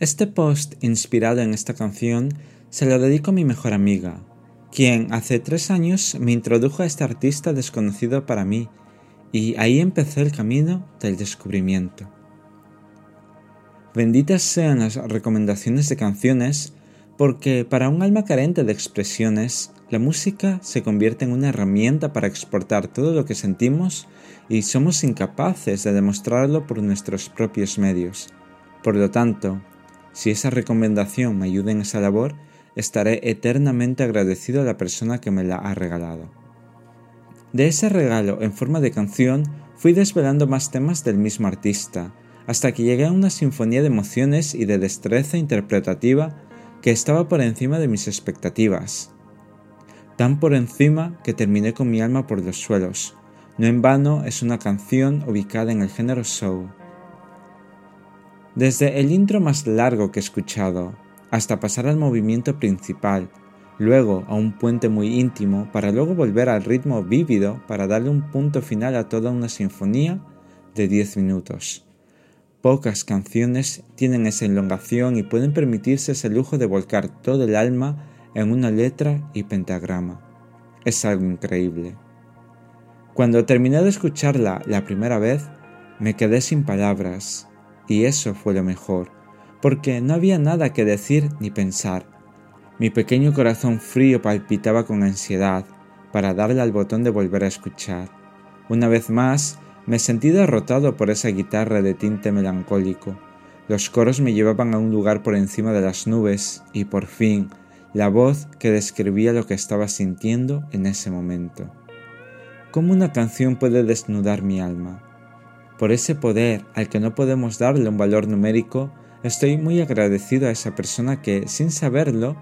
Este post inspirado en esta canción se lo dedico a mi mejor amiga, quien hace tres años me introdujo a este artista desconocido para mí y ahí empezó el camino del descubrimiento. Benditas sean las recomendaciones de canciones porque para un alma carente de expresiones, la música se convierte en una herramienta para exportar todo lo que sentimos y somos incapaces de demostrarlo por nuestros propios medios. Por lo tanto, si esa recomendación me ayuda en esa labor, estaré eternamente agradecido a la persona que me la ha regalado. De ese regalo en forma de canción fui desvelando más temas del mismo artista, hasta que llegué a una sinfonía de emociones y de destreza interpretativa que estaba por encima de mis expectativas. Tan por encima que terminé con mi alma por los suelos. No en vano es una canción ubicada en el género soul. Desde el intro más largo que he escuchado, hasta pasar al movimiento principal, luego a un puente muy íntimo para luego volver al ritmo vívido para darle un punto final a toda una sinfonía de 10 minutos. Pocas canciones tienen esa elongación y pueden permitirse ese lujo de volcar todo el alma en una letra y pentagrama. Es algo increíble. Cuando terminé de escucharla la primera vez, me quedé sin palabras, y eso fue lo mejor porque no había nada que decir ni pensar. Mi pequeño corazón frío palpitaba con ansiedad para darle al botón de volver a escuchar. Una vez más, me sentí derrotado por esa guitarra de tinte melancólico. Los coros me llevaban a un lugar por encima de las nubes y por fin la voz que describía lo que estaba sintiendo en ese momento. ¿Cómo una canción puede desnudar mi alma? Por ese poder al que no podemos darle un valor numérico, Estoy muy agradecido a esa persona que, sin saberlo,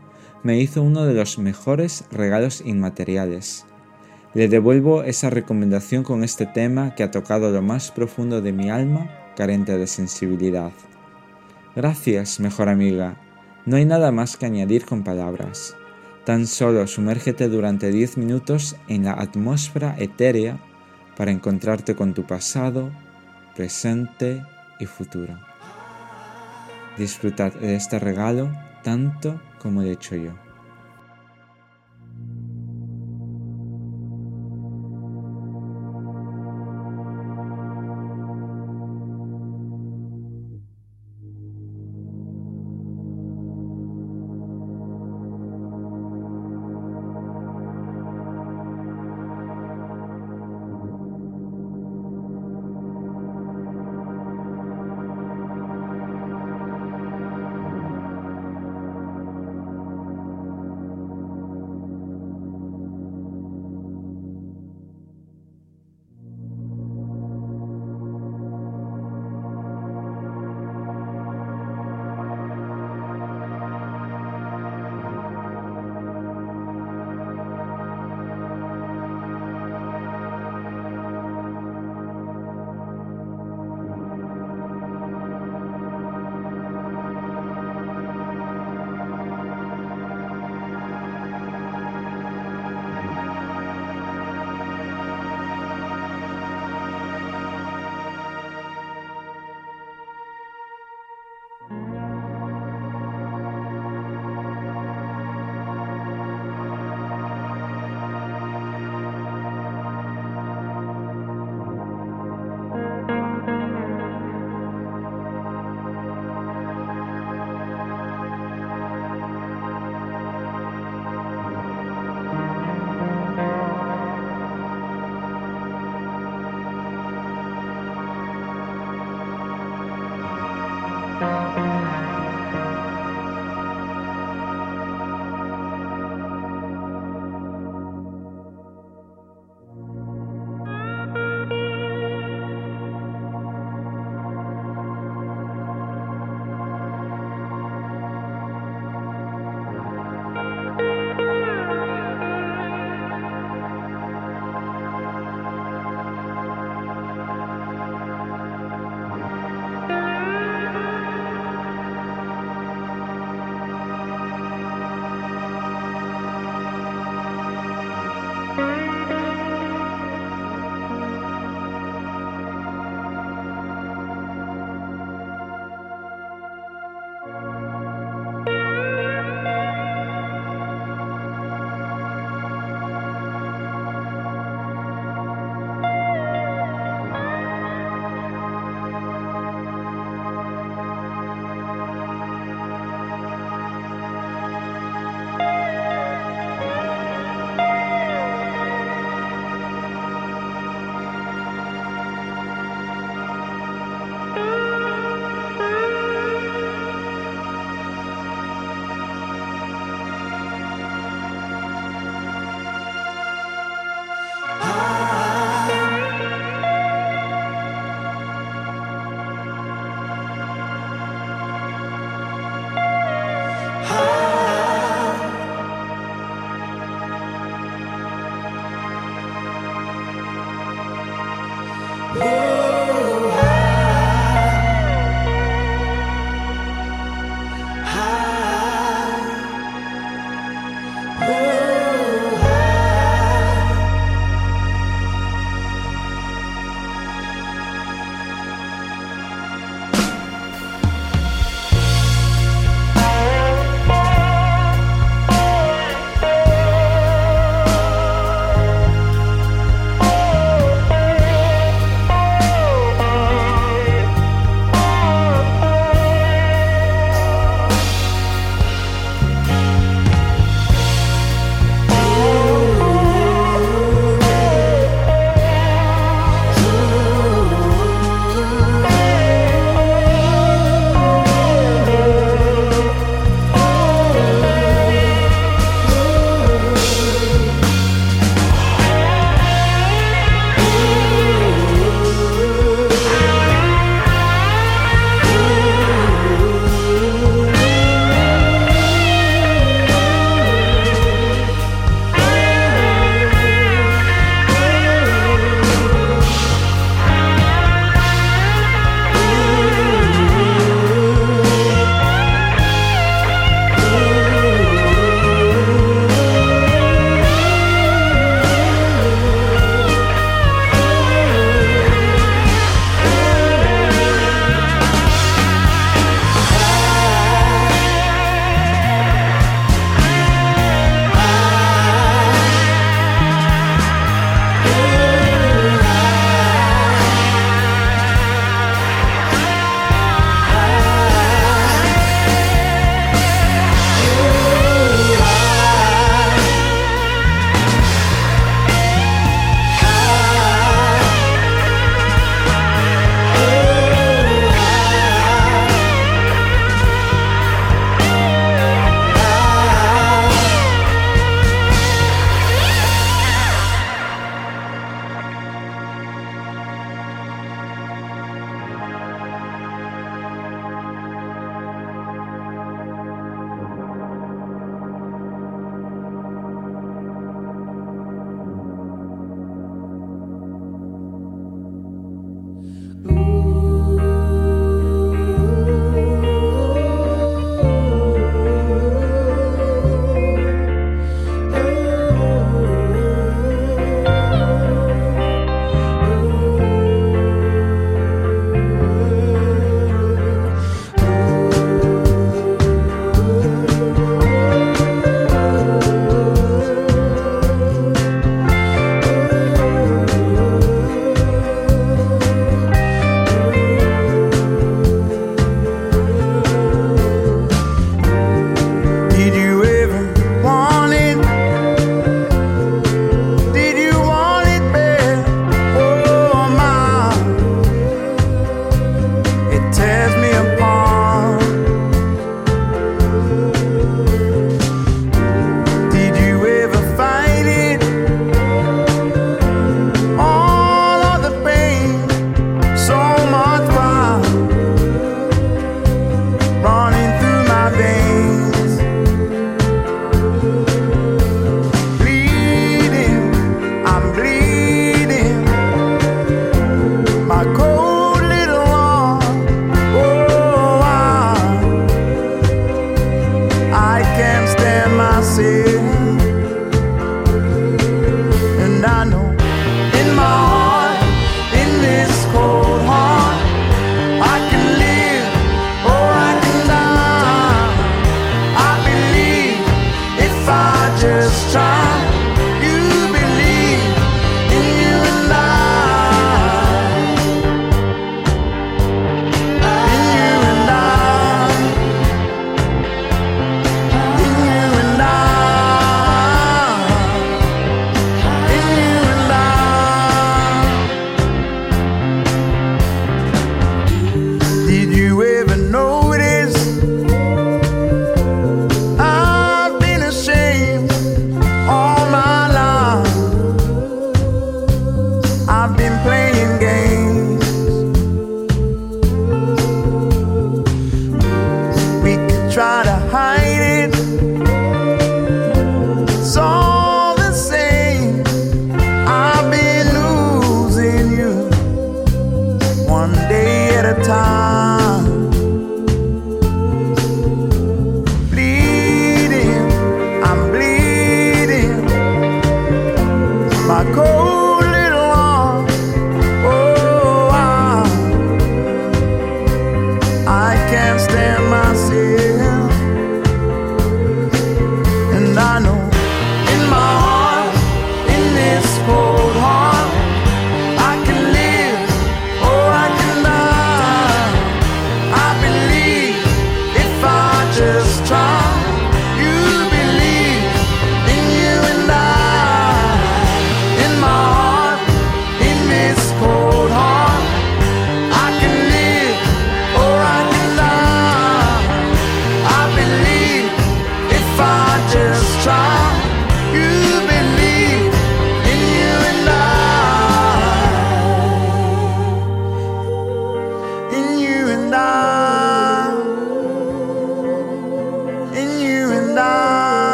me hizo uno de los mejores regalos inmateriales. Le devuelvo esa recomendación con este tema que ha tocado lo más profundo de mi alma, carente de sensibilidad. Gracias, mejor amiga. No hay nada más que añadir con palabras. Tan solo sumérgete durante 10 minutos en la atmósfera etérea para encontrarte con tu pasado, presente y futuro. Disfrutad de este regalo tanto como lo he hecho yo.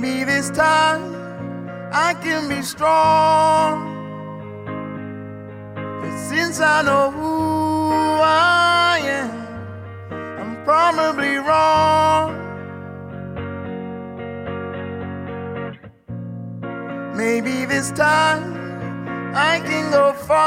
Maybe this time I can be strong. But since I know who I am, I'm probably wrong. Maybe this time I can go far.